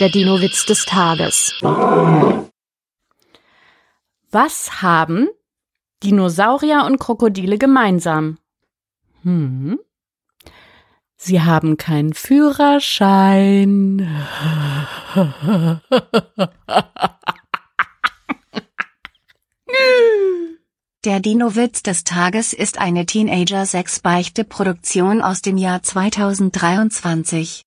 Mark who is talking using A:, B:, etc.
A: Der Dino-Witz des Tages.
B: Was haben Dinosaurier und Krokodile gemeinsam? Hm. Sie haben keinen Führerschein.
C: Der Dino-Witz des Tages ist eine Teenager-6-Beichte-Produktion aus dem Jahr 2023.